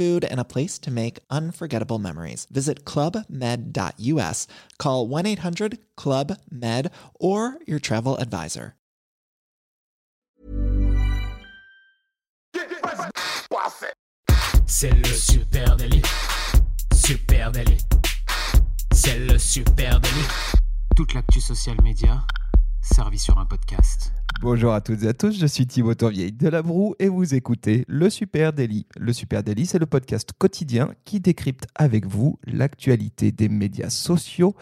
food, and a place to make unforgettable memories. Visit clubmed.us, call 1 800 Club Med, or your travel advisor. C'est le super délit. Super délit. C'est le super délit. Toute l'actu social média servie sur un podcast. Bonjour à toutes et à tous, je suis Thibaut Tourvieille de La et vous écoutez Le Super Daily. Le Super Daily, c'est le podcast quotidien qui décrypte avec vous l'actualité des médias sociaux.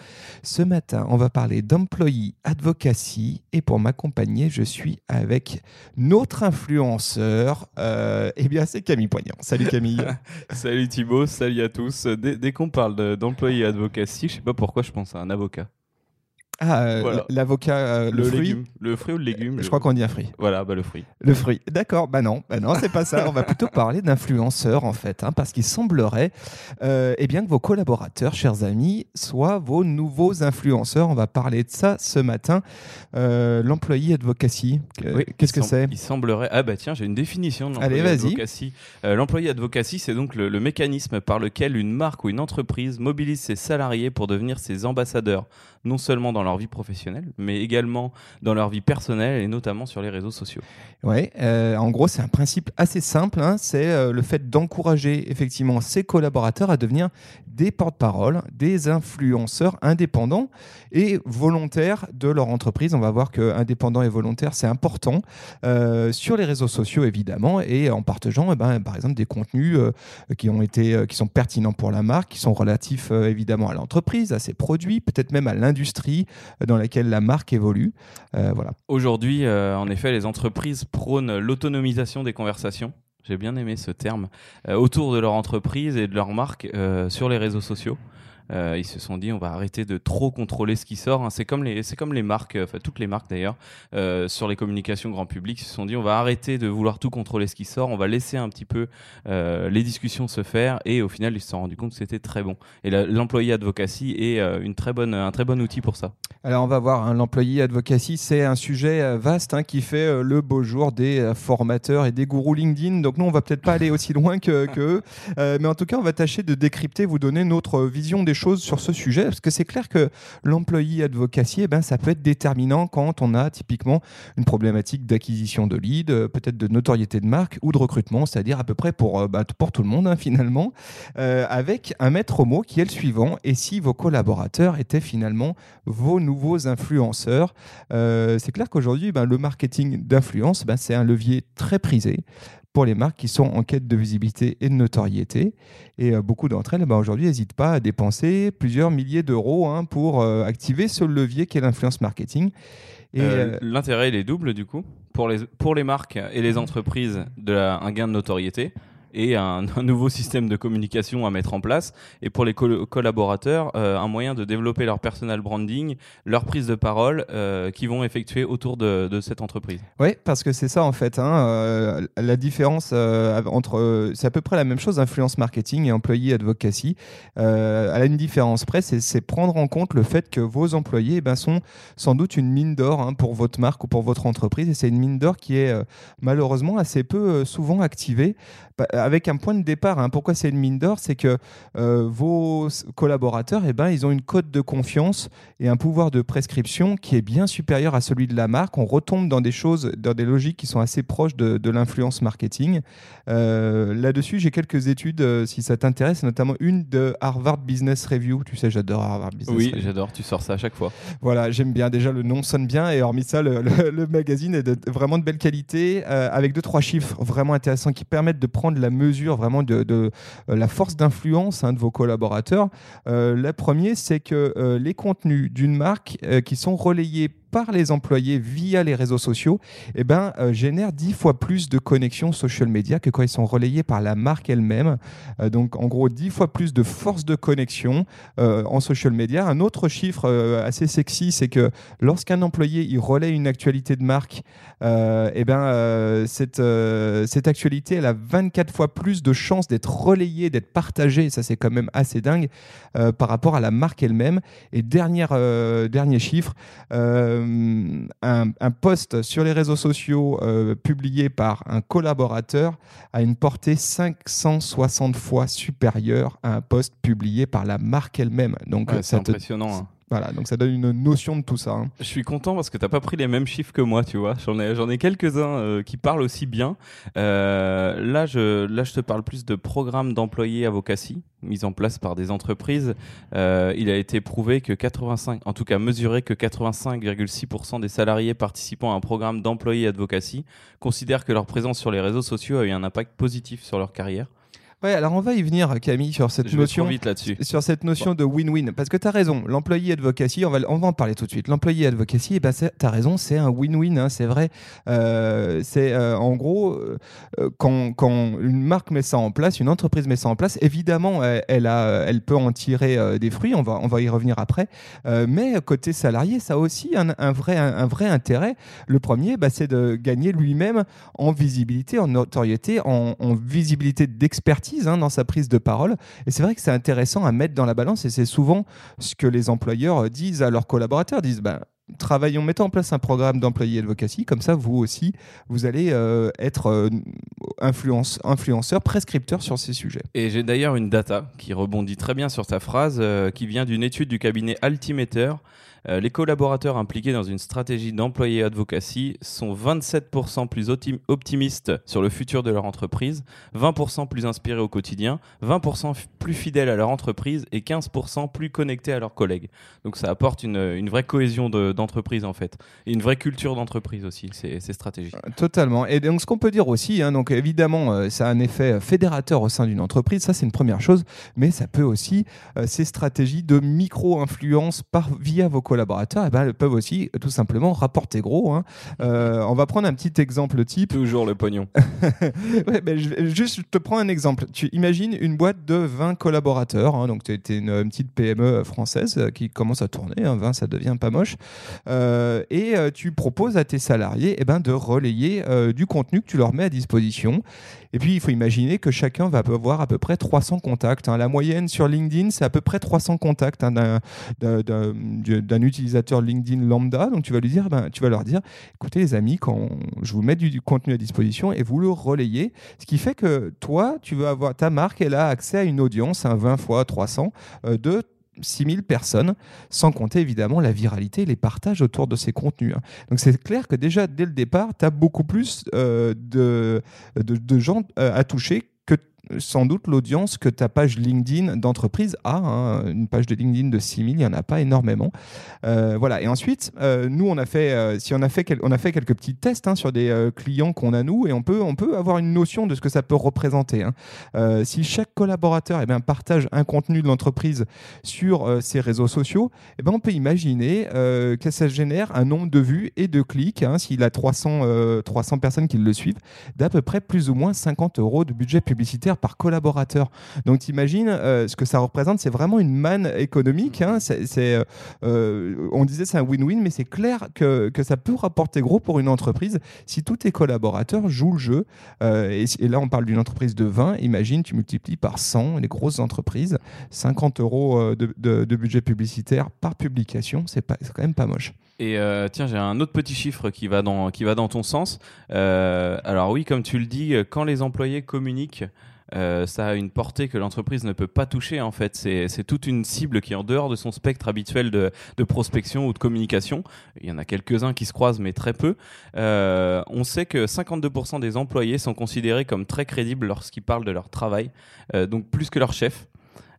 Ce matin, on va parler d'employee advocacy et pour m'accompagner, je suis avec notre influenceur. Euh, eh bien, c'est Camille Poignant. Salut Camille. salut Thibaut, salut à tous. Dès, qu'on parle d'employee advocacy, je sais pas pourquoi je pense à un avocat. Ah, euh, Voilà. l'avocat, euh, le, le, fruit. légume. Le fruit ou le légume Je le- crois qu'on dit un fruit. Voilà, bah, le fruit. Le fruit. D'accord, bah non, bah non, c'est pas ça. On va plutôt parler d'influenceurs en fait, hein, parce qu'il semblerait euh, eh bien que vos collaborateurs, chers amis, soient vos nouveaux influenceurs. On va parler de ça ce matin. Euh, L'employé advocacy, euh, Oui, qu'est-ce que c'est? Il semblerait. Ah bah tiens, j'ai une définition de Allez, l'employé vas-y. advocacy. Euh, l'employé advocacy, c'est donc le, le mécanisme par lequel une marque ou une entreprise mobilise ses salariés pour devenir ses ambassadeurs, non seulement dans leur vie professionnelle, mais également dans leur vie personnelle et notamment sur les réseaux sociaux. Ouais, euh, en gros, c'est un principe assez simple. hein, c'est euh, le fait d'encourager effectivement ses collaborateurs à devenir des porte-parole, des influenceurs indépendants et volontaires de leur entreprise. On va voir que indépendant et volontaire, c'est important euh, sur les réseaux sociaux évidemment et en partageant, eh ben, par exemple, des contenus qui ont été, qui sont pertinents pour la marque, qui sont relatifs évidemment à l'entreprise, à ses produits, peut-être même à l'industrie dans laquelle la marque évolue. Euh, voilà. Aujourd'hui, euh, en effet, les entreprises prônent l'autonomisation des conversations. J'ai bien aimé ce terme euh, autour de leur entreprise et de leur marque sur les réseaux sociaux. Euh, ils se sont dit on va arrêter de trop contrôler ce qui sort. hein. C'est comme les c'est comme les marques, euh, enfin toutes les marques d'ailleurs euh, sur les communications grand public. Ils se sont dit on va arrêter de vouloir tout contrôler ce qui sort. On va laisser un petit peu les discussions se faire et au final ils se sont rendus compte que c'était très bon. Et l'employé advocacy est une très bonne un très bon outil pour ça. Alors on va voir, hein, l'employé advocacy, c'est un sujet vaste hein, qui fait le beau jour des formateurs et des gourous LinkedIn. Donc nous, on va peut-être pas aller aussi loin que, eux. Mais en tout cas, on va tâcher de décrypter, vous donner notre vision des choses sur ce sujet, parce que c'est clair que l'employé advocacy, ben, ça peut être déterminant quand on a typiquement une problématique d'acquisition de leads, euh, peut-être de notoriété de marque ou de recrutement, c'est-à-dire à peu près pour, euh, bah, pour tout le monde hein, finalement, euh, avec un maître mot qui est le suivant. Et si vos collaborateurs étaient finalement vos nouveaux influenceurs. C'est clair qu'aujourd'hui, ben, le marketing d'influence, ben, c'est un levier très prisé pour les marques qui sont en quête de visibilité et de notoriété. Et euh, beaucoup d'entre elles, ben, aujourd'hui, n'hésitent pas à dépenser plusieurs milliers d'euros hein, pour euh, activer ce levier qu'est l'influence marketing. Et, Euh, euh, L'intérêt, il est double du coup. Pour les, pour les marques et les entreprises, de la- un gain de notoriété et un, nouveau système de communication à mettre en place. Et pour les col- collaborateurs, euh, un moyen de développer leur personal branding, leur prise de parole euh, qui vont effectuer autour de, cette entreprise. Oui, parce que c'est ça en fait. hein, euh, la différence euh, entre. c'est à peu près la même chose, influence marketing et employé advocacy. A une différence près, c'est prendre en compte le fait que vos employés eh ben, sont sans doute une mine d'or hein, pour votre marque ou pour votre entreprise. Et c'est une mine d'or qui est malheureusement assez peu souvent activée. Avec un point de départ. hein. Pourquoi c'est une mine d'or? C'est que euh, vos collaborateurs, eh ben, ils ont une cote de confiance et un pouvoir de prescription qui est bien supérieur à celui de la marque. On retombe dans des choses, dans des logiques qui sont assez proches de, de l'influence marketing. Euh, Là-dessus, j'ai quelques études, euh, si ça t'intéresse, notamment une de Harvard Business Review. Tu sais, j'adore Harvard Business Oui, Review. j'adore, tu sors ça à chaque fois. Voilà, j'aime bien. Déjà, le nom sonne bien. Et hormis ça, le, le- le magazine est de, vraiment de belle qualité, avec deux, trois chiffres vraiment intéressants qui permettent de prendre la mesure vraiment de, euh, la force d'influence hein, de vos collaborateurs. Euh, le premier, c'est que euh, les contenus d'une marque qui sont relayés par les employés via les réseaux sociaux eh ben, euh, génèrent dix fois plus de connexions social media que quand ils sont relayés par la marque elle-même. Euh, donc en gros, dix fois plus de force de connexion euh, en social media. Un autre chiffre euh, assez sexy, c'est que lorsqu'un employé il relaie une actualité de marque, eh ben, cette, cette actualité, elle a 24 fois plus de chances d'être relayée, d'être partagée, ça c'est quand même assez dingue, par rapport à la marque elle-même. Et dernier chiffre, un, un post sur les réseaux sociaux euh, publié par un collaborateur a une portée 560 fois supérieure à un post publié par la marque elle-même. Donc, Ouais, euh, c'est te- impressionnant. hein. Voilà, donc ça donne une notion de tout ça. hein. Je suis content parce que t'as pas pris les mêmes chiffres que moi, tu vois. J'en ai, ai quelques-uns euh, qui parlent aussi bien. Euh, là, je, là, je te parle plus de programmes d'employés advocacy mis en place par des entreprises. Euh, il a été prouvé que 85, en tout cas mesuré que 85,6% des salariés participant à un programme d'employés advocacy considèrent que leur présence sur les réseaux sociaux a eu un impact positif sur leur carrière. Ouais, alors on va y venir, Camille, sur cette je notion. vite sur cette notion de win-win. Parce que tu as raison, l'employé advocacy, on va, on va en parler tout de suite. L'employé advocacy, eh ben, tu as raison, c'est un win-win, hein, c'est vrai. Euh, c'est euh, en gros, euh, quand, quand une marque met ça en place, une entreprise met ça en place, évidemment, elle, elle a, elle peut en tirer des fruits, on va, on va y revenir après. Mais côté salarié, ça a aussi un, un vrai, un, un vrai intérêt. Le premier, bah, c'est de gagner lui-même en visibilité, en notoriété, en, en visibilité d'expertise hein, dans sa prise de parole. Et c'est vrai que c'est intéressant à mettre dans la balance et c'est souvent ce que les employeurs euh, disent à leurs collaborateurs, disent ben, travaillons, mettons en place un programme d'employé advocacy, comme ça vous aussi, vous allez euh, être euh, influence, influenceur, prescripteur sur ces sujets. Et j'ai d'ailleurs une data qui rebondit très bien sur ta phrase, euh, qui vient d'une étude du cabinet Altimeter. Euh, les collaborateurs impliqués dans une stratégie d'employé advocacy sont 27% plus optim- optimistes sur le futur de leur entreprise, 20% plus inspirés au quotidien, 20% f- plus fidèles à leur entreprise et 15% plus connectés à leurs collègues. Donc ça apporte une, vraie cohésion de- d'entreprise en fait, et une vraie culture d'entreprise aussi, ces, ces stratégies. Totalement. Et donc, ce qu'on peut dire aussi, hein, donc évidemment, euh, ça a un effet fédérateur au sein d'une entreprise, ça c'est une première chose, mais ça peut aussi, euh, ces stratégies de micro-influence via vos collaborateurs, eh ben, peuvent aussi euh, tout simplement rapporter gros. hein. Euh, on va prendre un petit exemple type. Toujours le pognon. Ouais, ben, je juste, je te prends un exemple. Tu imagines une boîte de 20 collaborateurs, hein, donc tu es une, une petite PME française euh, qui commence à tourner, hein, 20 ça devient pas moche, Euh, et tu proposes à tes salariés eh ben, de relayer euh, du contenu que tu leur mets à disposition. Et puis il faut imaginer que chacun va avoir à peu près 300 contacts. hein. La moyenne sur LinkedIn, c'est à peu près 300 contacts hein, d'un- d'un- utilisateur LinkedIn lambda. Donc tu vas lui dire, ben, tu vas leur dire, écoutez les amis, quand je vous mets du, contenu à disposition et vous le relayez, ce qui fait que toi, tu veux avoir ta marque, elle a accès à une audience, un 20 fois 300 euh, de 6000 personnes, sans compter évidemment la viralité et les partages autour de ces contenus. hein. Donc c'est clair que déjà dès le départ, tu as beaucoup plus euh, de, de, gens euh, à toucher sans doute l'audience que ta page LinkedIn d'entreprise a. hein. Une page de LinkedIn de 6000, il n'y en a pas énormément. Euh, voilà. Et ensuite, euh, nous, on a fait, euh, si on a fait, on a fait quelques petits tests hein, sur des clients qu'on a nous, et on peut, on peut avoir une notion de ce que ça peut représenter. hein. Si chaque collaborateur eh bien, partage un contenu de l'entreprise sur ses réseaux sociaux, eh ben, on peut imaginer que ça génère un nombre de vues et de clics, s'il a 300, euh, 300 personnes qui le suivent, d'à peu près plus ou moins 50 euros de budget publicitaire par collaborateur. Donc t'imagines euh, ce que ça représente, c'est vraiment une manne économique. hein. Euh, euh, on disait c'est un win-win, mais c'est clair que, que ça peut rapporter gros pour une entreprise si tous tes collaborateurs jouent le jeu. Euh, et, là on parle d'une entreprise de 20, imagine tu multiplies par 100 les grosses entreprises, 50 euros de, budget publicitaire par publication, c'est, quand même pas moche. Et tiens, j'ai un autre petit chiffre qui va dans, qui va dans ton sens. Alors oui, comme tu le dis, quand les employés communiquent, euh, ça a une portée que l'entreprise ne peut pas toucher en fait. C'est toute une cible qui est en dehors de son spectre habituel de, de prospection ou de communication. Il y en a quelques-uns qui se croisent, mais très peu. Euh, on sait que 52% des employés sont considérés comme très crédibles lorsqu'ils parlent de leur travail, euh, donc plus que leur chef.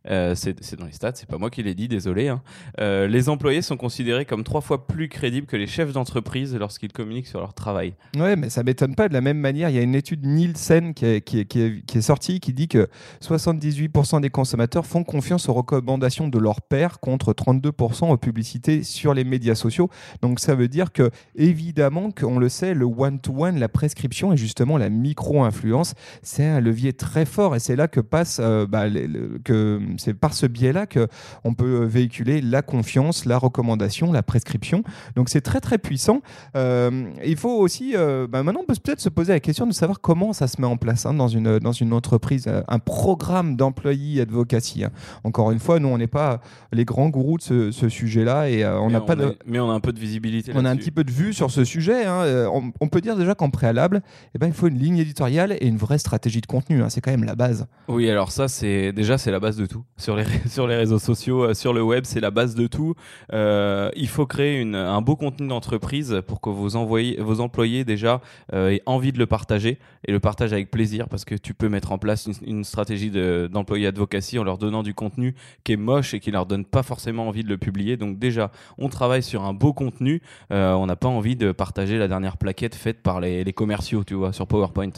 Euh, c'est dans les stats, c'est pas moi qui l'ai dit, désolé. hein. Euh, les employés sont considérés comme trois fois plus crédibles que les chefs d'entreprise lorsqu'ils communiquent sur leur travail. Ouais, mais ça m'étonne pas. De la même manière, il y a une étude Nielsen qui est, qui qui est- qui est sortie qui dit que 78% des consommateurs font confiance aux recommandations de leur père contre 32% aux publicités sur les médias sociaux. Donc ça veut dire que, évidemment, qu'on le sait, le one-to-one, la prescription et justement la micro-influence, c'est un levier très fort. Et c'est là que passe, euh, bah, le- que c'est par ce biais-là que on peut véhiculer la confiance, la recommandation, la prescription. Donc c'est très très puissant. Euh, il faut aussi, euh, bah, maintenant, on peut peut-être se poser la question de savoir comment ça se met en place hein, dans, une, dans une entreprise, euh, un programme d'employee advocacy. hein. Encore une fois, nous, on n'est pas les grands gourous de ce, ce sujet-là et euh, on Mais n'a pas de. mais on a un peu de visibilité. On a un petit peu de vue sur ce sujet. hein. On, on peut dire déjà qu'en préalable, eh ben, il faut une ligne éditoriale et une vraie stratégie de contenu. hein. C'est quand même la base. Oui, alors ça, c'est déjà c'est la base de tout. Sur les, sur les réseaux sociaux, euh, sur le web, c'est la base de tout. Euh, il faut créer une, un beau contenu d'entreprise pour que vos, envoyés, vos employés déjà euh, aient envie de le partager et le partagent avec plaisir parce que tu peux mettre en place une, stratégie de- d'employé advocacy en leur donnant du contenu qui est moche et qui leur donne pas forcément envie de le publier. Donc déjà, on travaille sur un beau contenu. On n'a pas envie de partager la dernière plaquette faite par les, les commerciaux, tu vois, sur PowerPoint.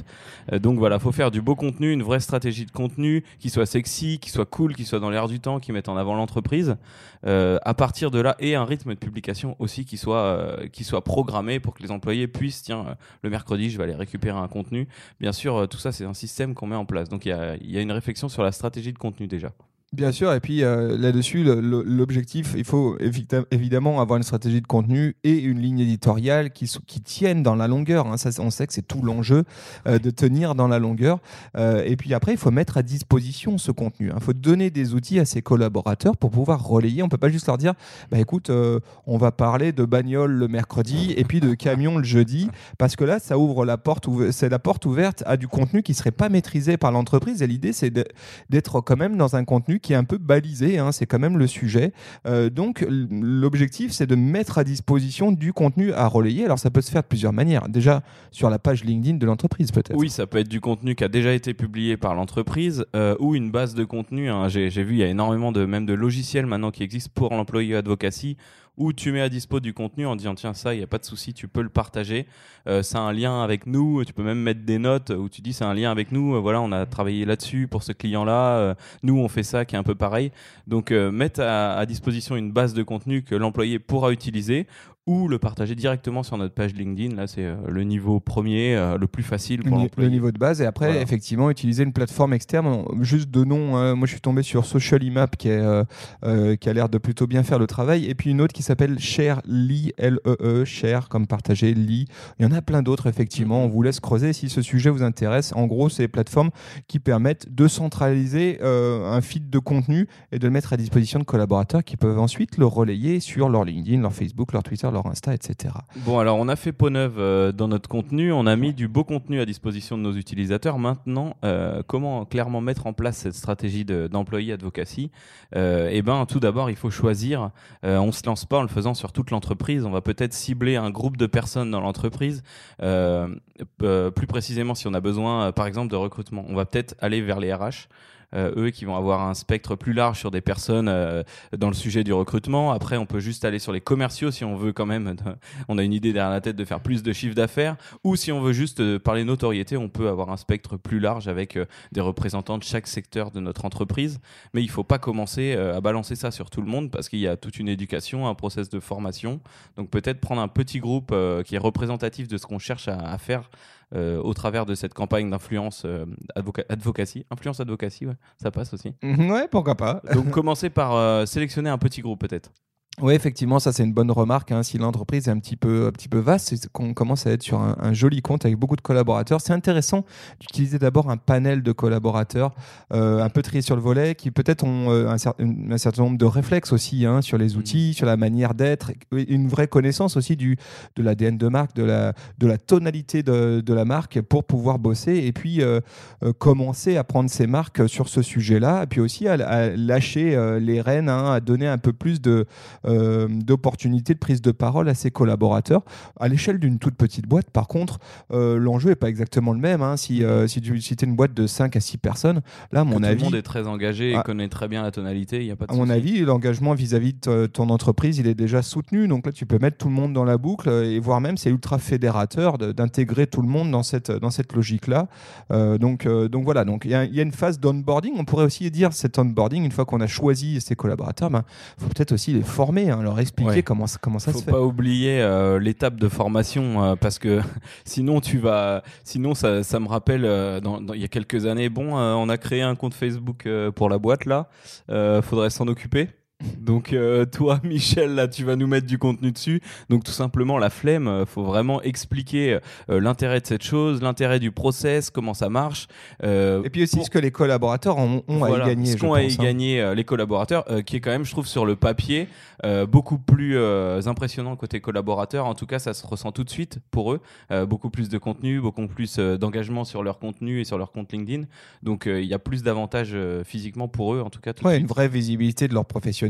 Donc voilà, faut faire du beau contenu, une vraie stratégie de contenu qui soit sexy, qui soit cool, qui soit dans l'air du temps, qui mette en avant l'entreprise. Euh, à partir de là, et un rythme de publication aussi qui soit euh, qui soit programmé pour que les employés puissent, tiens, euh, le mercredi, je vais aller récupérer un contenu. Bien sûr, tout ça, c'est un système qu'on met en place. Donc il y a, il y a une réflexion sur la stratégie de contenu déjà. Bien sûr, et puis euh, là-dessus, l'objectif, il faut évidemment avoir une stratégie de contenu et une ligne éditoriale qui, qui tiennent dans la longueur. hein. Ça, on sait que c'est tout l'enjeu euh, de tenir dans la longueur. Euh, et puis après, il faut mettre à disposition ce contenu. Il faut donner des outils à ses collaborateurs pour pouvoir relayer. On peut pas juste leur dire, bah écoute, on va parler de bagnole le mercredi et puis de camion le jeudi, parce que là, ça ouvre la porte, c'est la porte ouverte à du contenu qui serait pas maîtrisé par l'entreprise. Et l'idée, c'est d'être quand même dans un contenu qui est un peu balisé, hein, c'est quand même le sujet. Euh, donc l'objectif, c'est de mettre à disposition du contenu à relayer. Alors ça peut se faire de plusieurs manières. Déjà sur la page LinkedIn de l'entreprise peut-être. Oui, ça peut être du contenu qui a déjà été publié par l'entreprise euh, ou une base de contenu. hein. J'ai vu, il y a énormément de même de logiciels maintenant qui existent pour l'employé advocacy où tu mets à dispo du contenu en disant tiens ça, il n'y a pas de souci, tu peux le partager. Euh, c'est un lien avec nous. Tu peux même mettre des notes où tu dis c'est un lien avec nous. euh, voilà, on a travaillé là-dessus pour ce client-là. euh, nous, on fait ça qui est un peu pareil. Donc euh, mettre à disposition une base de contenu que l'employé pourra utiliser ou le partager directement sur notre page LinkedIn. Là, c'est euh, le niveau premier, euh, le plus facile Le pour le niveau de base. Et après Voilà. effectivement utiliser une plateforme externe. Juste de nom hein, moi je suis tombé sur Social Imap qui, est, euh, qui a l'air de plutôt bien faire le travail. Et puis une autre qui s'appelle Sharely L E E Share comme partager Lee il y en a plein d'autres effectivement. On vous laisse creuser si ce sujet vous intéresse. En gros c'est des plateformes qui permettent de centraliser euh, un feed de contenu et de le mettre à disposition de collaborateurs qui peuvent ensuite le relayer sur leur LinkedIn leur Facebook leur Twitter leur Insta etc Bon, alors on a fait peau neuve euh, dans notre contenu, on a mis du beau contenu à disposition de nos utilisateurs. Maintenant, euh, comment clairement mettre en place cette stratégie de- d'employé advocacy? Euh, Eh ben, tout d'abord, il faut choisir. On se lance pas en le faisant sur toute l'entreprise. On va peut-être cibler un groupe de personnes dans l'entreprise. Plus précisément, si on a besoin, par exemple, de recrutement, on va peut-être aller vers les RH. Euh, eux qui vont avoir un spectre plus large sur des personnes euh, dans le sujet du recrutement. Après, on peut juste aller sur les commerciaux si on veut quand même. on a une idée derrière la tête de faire plus de chiffre d'affaires. Ou si on veut juste euh, parler notoriété, on peut avoir un spectre plus large avec des représentants de chaque secteur de notre entreprise. Mais il faut pas commencer à balancer ça sur tout le monde parce qu'il y a toute une éducation, un process de formation. Donc peut-être prendre un petit groupe qui est représentatif de ce qu'on cherche à faire. Euh, au travers de cette campagne d'influence euh, advoca- advocacy, influence advocacy, ouais, ça passe aussi. ouais pourquoi pas Donc commencer par euh, sélectionner un petit groupe peut-être. Oui, effectivement, ça c'est une bonne remarque. hein. Si l'entreprise est un petit peu, un petit peu vaste, c'est qu'on commence à être sur un, un joli compte avec beaucoup de collaborateurs. C'est intéressant d'utiliser d'abord un panel de collaborateurs euh, un peu triés sur le volet, qui peut-être ont euh, un, cer- un certain nombre de réflexes aussi hein, sur les outils, sur la manière d'être, une vraie connaissance aussi du, de l'ADN de marque, de la, de la tonalité de, de la marque pour pouvoir bosser et puis euh, commencer à prendre ses marques sur ce sujet-là, et puis aussi à, à lâcher les rênes, hein, à donner un peu plus de, euh, d'opportunités de prise de parole à ses collaborateurs. À l'échelle d'une toute petite boîte, par contre, euh, l'enjeu n'est pas exactement le même. hein. Si, euh, si tu si es une boîte de 5 à 6 personnes, là, à mon tout avis, le monde est très engagé et Ah. connaît très bien la tonalité. Y a pas de à mon avis, l'engagement vis-à-vis de ton entreprise, il est déjà soutenu. Donc là, tu peux mettre tout le monde dans la boucle et voire même c'est ultra fédérateur d'intégrer tout le monde dans cette, dans cette logique-là. Donc, donc voilà, donc il y, a- il y a une phase d'onboarding. On pourrait aussi dire cet onboarding, une fois qu'on a choisi ses collaborateurs, il faut peut-être aussi les former, hein, leur expliquer Ouais. comment, ça- comment ça faut se fait. pas oublier euh, l'étape de formation euh, parce que sinon tu vas sinon ça, ça me rappelle euh, dans, dans- il y a quelques années bon on a créé un compte Facebook pour la boîte là faudrait s'en occuper donc euh, toi Michel là tu vas nous mettre du contenu dessus donc tout simplement la flemme euh, faut vraiment expliquer euh, l'intérêt de cette chose l'intérêt du process comment ça marche euh, Et puis aussi pour- ce que les collaborateurs ont, ont à y gagner. ce qu'ont à y hein. gagner les collaborateurs, qui est quand même, je trouve, sur le papier, beaucoup plus impressionnant côté collaborateur. En tout cas, ça se ressent tout de suite pour eux. Beaucoup plus de contenu, beaucoup plus d'engagement sur leur contenu et sur leur compte LinkedIn. Donc, il y a plus d'avantages physiquement pour eux, en tout cas. Tout de Ouais, suite. une vraie visibilité de leur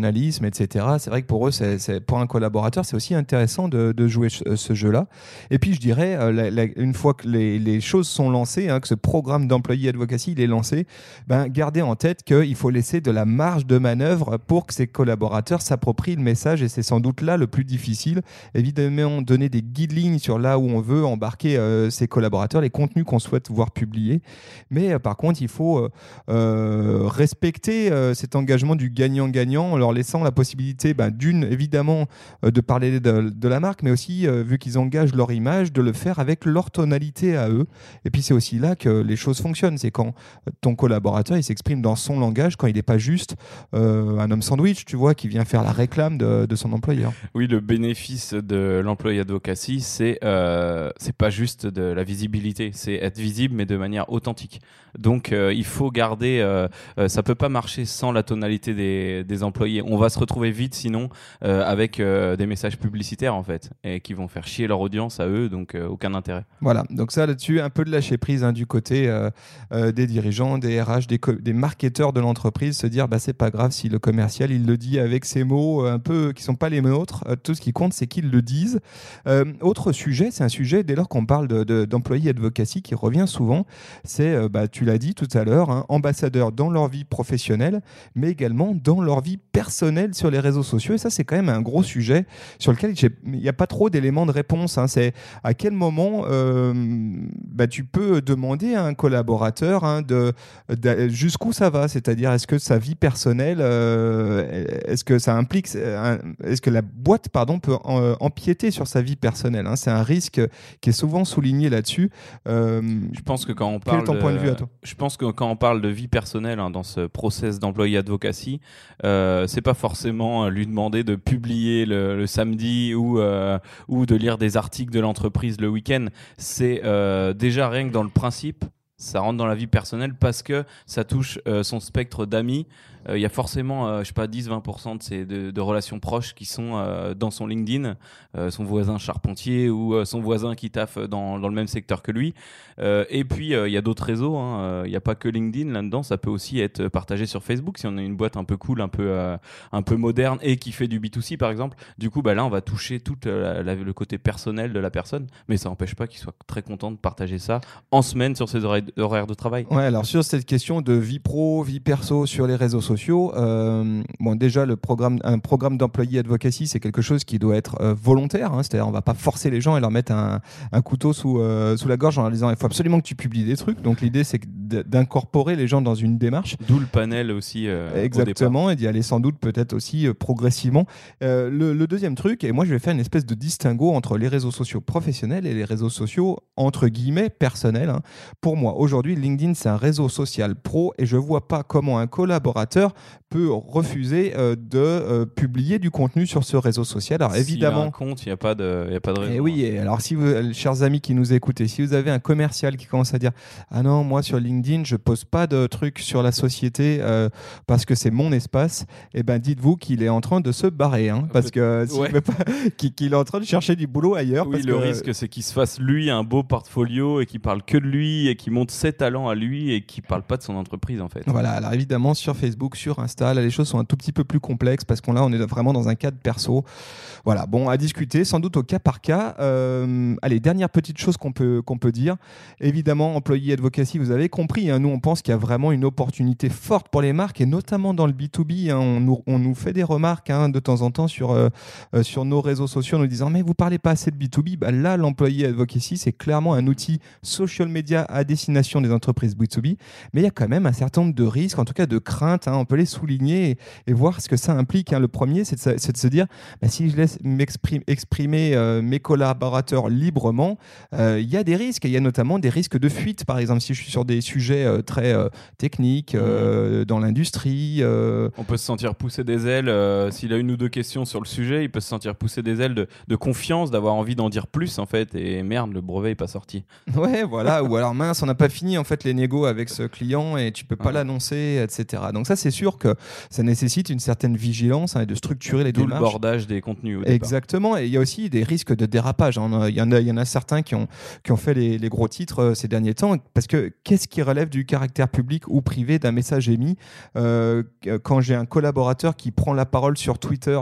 etc. C'est vrai que pour eux, c'est, pour un collaborateur, c'est aussi intéressant de, jouer ce, jeu-là. Et puis, je dirais, euh, une fois que les, choses sont lancées, hein, que ce programme d'employé advocacy il est lancé, ben, gardez en tête qu'il faut laisser de la marge de manœuvre pour que ces collaborateurs s'approprient le message. Et c'est sans doute là le plus difficile. Évidemment, donner des guidelines sur là où on veut embarquer euh, ses collaborateurs, les contenus qu'on souhaite voir publiés. Mais euh, par contre, il faut euh, respecter cet engagement du gagnant-gagnant laissant la possibilité, ben, d'une, évidemment, euh, de parler de, la marque, mais aussi, euh, vu qu'ils engagent leur image, de le faire avec leur tonalité à eux. Et puis, c'est aussi là que les choses fonctionnent. C'est quand ton collaborateur, il s'exprime dans son langage, quand il n'est pas juste euh, un homme sandwich, tu vois, qui vient faire la réclame de, son employeur. Oui, le bénéfice de l'employé advocacy, c'est euh, c'est pas juste de la visibilité, c'est être visible mais de manière authentique. Donc euh, il faut garder, euh, euh, ça peut pas marcher sans la tonalité des employés. On va se retrouver vite sinon euh, avec euh, des messages publicitaires en fait et qui vont faire chier leur audience à eux, donc euh, aucun intérêt. Voilà, donc ça là-dessus, un peu de lâcher prise hein, du côté des dirigeants, des RH, des, des marketeurs de l'entreprise, se dire bah c'est pas grave si le commercial il le dit avec ces mots un peu qui sont pas les nôtres. Tout ce qui compte c'est qu'ils le disent. Autre sujet, c'est un sujet dès lors qu'on parle de- de- d'employés advocacy qui revient souvent, c'est bah, tu l'as dit tout à l'heure, hein, ambassadeurs dans leur vie professionnelle, mais également dans leur vie personnelle sur les réseaux sociaux. Et ça c'est quand même un gros sujet sur lequel il n'y a pas trop d'éléments de réponse. hein. C'est à quel moment euh, bah, tu peux demander à un collaborateur hein, de, de- jusqu'où ça va, c'est-à-dire est-ce que sa vie personnelle, euh, est-ce que ça implique, est-ce que la boîte pardon peut en- empiéter sur sa vie personnelle hein? C'est un risque qui est souvent souligné là-dessus. Euh, Je pense que quand on Quel parle est ton point de vue à toi? je pense que quand on parle de vie personnelle dans ce process d'employé advocacy, euh, c'est pas forcément euh, lui demander de publier le, samedi ou euh, ou de lire des articles de l'entreprise le week-end. C'est euh, déjà rien que dans le principe. Ça rentre dans la vie personnelle parce que ça touche son spectre d'amis. Euh, Il y a forcément, euh, je sais pas, 10-20% de, ses- de, relations proches qui sont euh, dans son LinkedIn, son voisin charpentier ou son voisin qui taffe dans, dans le même secteur que lui. Et puis, il y a d'autres réseaux. hein. Il n'y a pas que LinkedIn là-dedans. Ça peut aussi être partagé sur Facebook si on a une boîte un peu cool, un peu, un peu moderne et qui fait du B2C, par exemple. Du coup, bah, là, on va toucher tout le côté personnel de la personne. Mais ça n'empêche pas qu'il soit très content de partager ça en semaine sur ses horaires de travail. Ouais, alors sur cette question de vie pro, vie perso sur les réseaux sociaux, euh, bon déjà le programme, un programme d'employé advocacy, c'est quelque chose qui doit être euh, volontaire, hein, c'est-à-dire on va pas forcer les gens et leur mettre un, un couteau sous, euh, sous la gorge en leur disant il faut absolument que tu publies des trucs. Donc l'idée c'est d'incorporer les gens dans une démarche. D'où le panel aussi. au. Exactement, et d'y aller sans doute peut-être aussi progressivement. Le, le deuxième truc, et moi je vais faire une espèce de distinguo entre les réseaux sociaux professionnels et les réseaux sociaux entre guillemets personnels. hein. Pour moi, aujourd'hui, LinkedIn c'est un réseau social pro et je vois pas comment un collaborateur peut refuser euh, de euh, publier du contenu sur ce réseau social. Alors S'il y a évidemment, un compte, il n'y a pas de, il y a pas de raison. et oui, et alors si vous, euh, chers amis qui nous écoutez, si vous avez un commercial qui commence à dire ah non moi sur LinkedIn je pose pas de trucs sur la société euh, parce que c'est mon espace, et ben dites-vous qu'il est en train de se barrer, hein, parce que Ouais. qu'il qu'il est en train de chercher du boulot ailleurs. Oui, parce le que- risque, c'est qu'il se fasse lui un beau portfolio et qu'il parle que de lui et qu'il monte ses talents à lui et qui parle pas de son entreprise en fait. Voilà, alors évidemment sur Facebook, sur Insta, là les choses sont un tout petit peu plus complexes parce qu'on là on est vraiment dans un cadre perso. Voilà, bon à discuter, sans doute au cas par cas. Euh, allez, dernière petite chose qu'on peut qu'on peut dire. Évidemment, employé advocacy, vous avez compris. hein, nous on pense qu'il y a vraiment une opportunité forte pour les marques et notamment dans le B2B. hein, on, nous, fait des remarques hein, de temps en temps sur euh, euh, sur nos réseaux sociaux, nous disant mais vous parlez pas assez de B2B. Bah, là, l'employé advocacy, c'est clairement un outil social media à destination des entreprises B2B, mais il y a quand même un certain nombre de risques, en tout cas de craintes, hein, on peut les souligner et, et voir ce que ça implique. hein. Le premier, c'est de, se- c'est de se dire, bah, si je laisse m'exprim- exprimer euh, mes collaborateurs librement, euh, il y a des risques, il y a notamment des risques de fuite, par exemple, si je suis sur des sujets euh, très techniques, euh, dans l'industrie. On peut se sentir pousser des ailes. S'il a une ou deux questions sur le sujet, il peut se sentir pousser des ailes de, de confiance, d'avoir envie d'en dire plus en fait. Et merde, le brevet est pas sorti. Ouais, voilà. Ou alors mince, on n'a pas fini en fait les négos avec ce client et tu peux pas l'annoncer, etc. Donc ça, c'est sûr que ça nécessite une certaine vigilance hein, et de structurer les D'où le démarches. bordage des contenus. Au. Exactement, et il y a aussi des risques de dérapage. hein. Il y en a, il y en a certains qui ont, qui ont fait les, les gros titres euh, ces derniers temps, parce que qu'est-ce qui relève du caractère public ou privé d'un message émis Euh, Quand j'ai un collaborateur qui prend la parole sur Twitter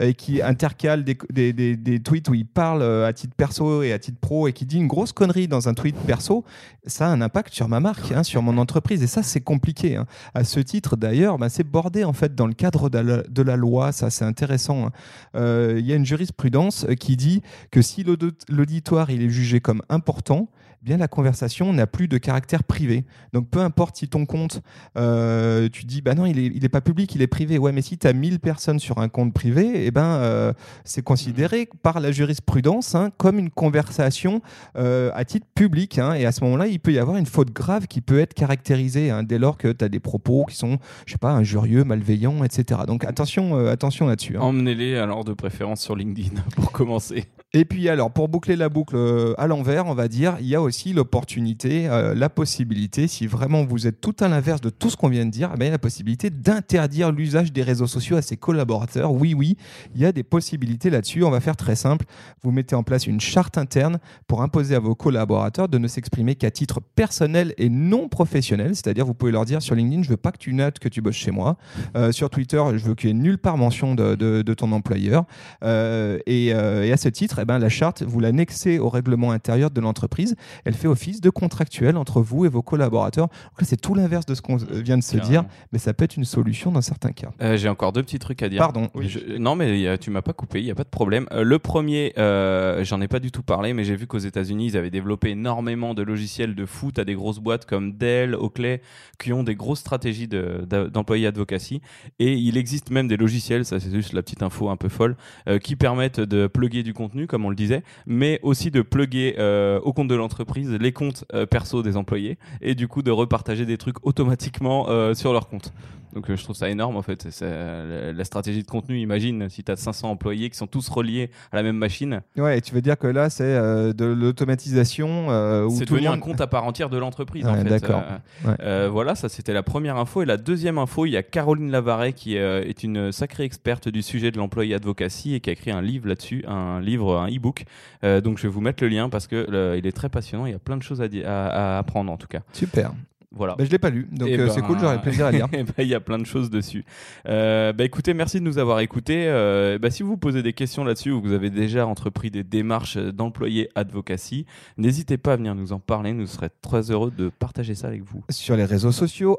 et qui intercale des, des- des- des tweets où il parle euh, à titre perso et à titre pro et qui dit une grosse connerie dans un tweet perso, ça a un impact sur ma marque, hein, sur mon entreprise, et ça c'est compliqué. hein. À ce titre d'ailleurs, bah, c'est bordé en fait dans le cadre de la, loi, ça c'est intéressant. hein. Euh, il y a une jurisprudence euh, qui dit que si l'auditoire est jugé comme important, bien la conversation n'a plus de caractère privé. Donc peu importe si ton compte, euh, tu dis bah non il est, il est pas public, il est privé. Ouais mais si tu as 1000 personnes sur un compte privé, eh ben euh, c'est considéré par la jurisprudence hein, comme une conversation euh, à titre public. hein. et à ce moment-là, il peut y avoir une faute grave qui peut être caractérisée hein, dès lors que tu as des propos qui sont, je sais pas, injurieux, malveillants, etc. Donc attention, attention là-dessus. Emmenez-les alors de préférence sur LinkedIn pour commencer. Et puis alors, pour boucler la boucle à l'envers, on va dire, il y a aussi l'opportunité, euh, la possibilité, si vraiment vous êtes tout à l'inverse de tout ce qu'on vient de dire, eh bien, il y a la possibilité d'interdire l'usage des réseaux sociaux à ses collaborateurs. Oui, oui, il y a des possibilités là-dessus. On va faire très simple. Vous mettez en place une charte interne pour imposer à vos collaborateurs de ne s'exprimer qu'à titre personnel et non professionnel. C'est-à-dire, vous pouvez leur dire sur LinkedIn, je veux pas que tu notes que tu bosses chez moi. Euh, sur Twitter, je veux qu'il y ait nulle part mention de, ton employeur. Et, euh, et à ce titre, eh ben, la charte, vous l'annexez au règlement intérieur de l'entreprise. Elle fait office de contractuel entre vous et vos collaborateurs. Donc là, c'est tout l'inverse de ce qu'on vient de se dire, mais ça peut être une solution dans certains cas. Euh, J'ai encore deux petits trucs à dire. Pardon, oui. Je- non, mais a- tu m'as pas coupé, il y a pas de problème. Euh, le premier, euh, j'en ai pas du tout parlé, mais j'ai vu qu'aux États-Unis, ils avaient développé énormément de logiciels de foot à des grosses boîtes comme Dell, Oakley, qui ont des grosses stratégies de- d'employés advocacy. Et il existe même des logiciels, ça c'est juste la petite info un peu folle, euh, qui permettent de plugger du contenu, comme on le disait, mais aussi de plugger euh, au compte de l'entreprise les comptes euh, perso des employés et du coup de repartager des trucs automatiquement euh, sur leur compte. Donc euh, je trouve ça énorme en fait. C'est, la stratégie de contenu, imagine si tu as 500 employés qui sont tous reliés à la même machine, Ouais, tu veux dire que là, c'est euh, de l'automatisation euh, où c'est devenu un compte à part entière de l'entreprise en fait. d'accord. Euh, Ouais. voilà, ça c'était la première info. Et la deuxième info, il y a Caroline Lavaret qui est une sacrée experte du sujet de l'employé advocacy et qui a écrit un livre là-dessus, un livre, un e-book. Donc je vais vous mettre le lien parce que il est très passionnant. Il y a plein de choses à, à- à apprendre en tout cas. Super. Voilà. Bah, je l'ai pas lu, donc Eh euh, ben, c'est cool, j'aurais plaisir à lire. eh ben, Il y a plein de choses dessus. Euh, bah, écoutez, merci de nous avoir écoutés. Euh, bah, si vous posez des questions là-dessus ou que vous avez déjà entrepris des démarches d'employés advocacy, n'hésitez pas à venir nous en parler. Nous serons très heureux de partager ça avec vous. sur les réseaux sociaux,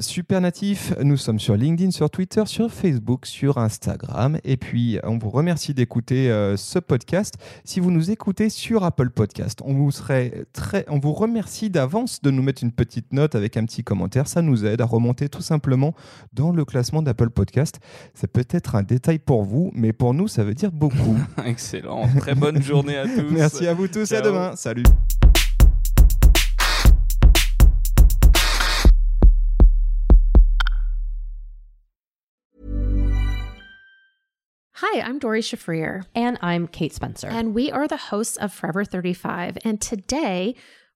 supernatif. Nous sommes sur LinkedIn, sur Twitter, sur Facebook, sur Instagram. Et puis, on vous remercie d'écouter euh, ce podcast. Si vous nous écoutez sur Apple Podcast, on vous, serait très, on vous remercie d'avance de nous mettre une petite note avec un petit commentaire. Ça nous aide à remonter tout simplement dans le classement d'Apple Podcast. C'est peut-être un détail pour vous, mais pour nous, ça veut dire beaucoup. Excellent. Très bonne journée à tous. Merci à vous tous et à demain. Salut. Hi, I'm Dory Shafrir, And I'm Kate Spencer. and we are the hosts of Forever 35. And today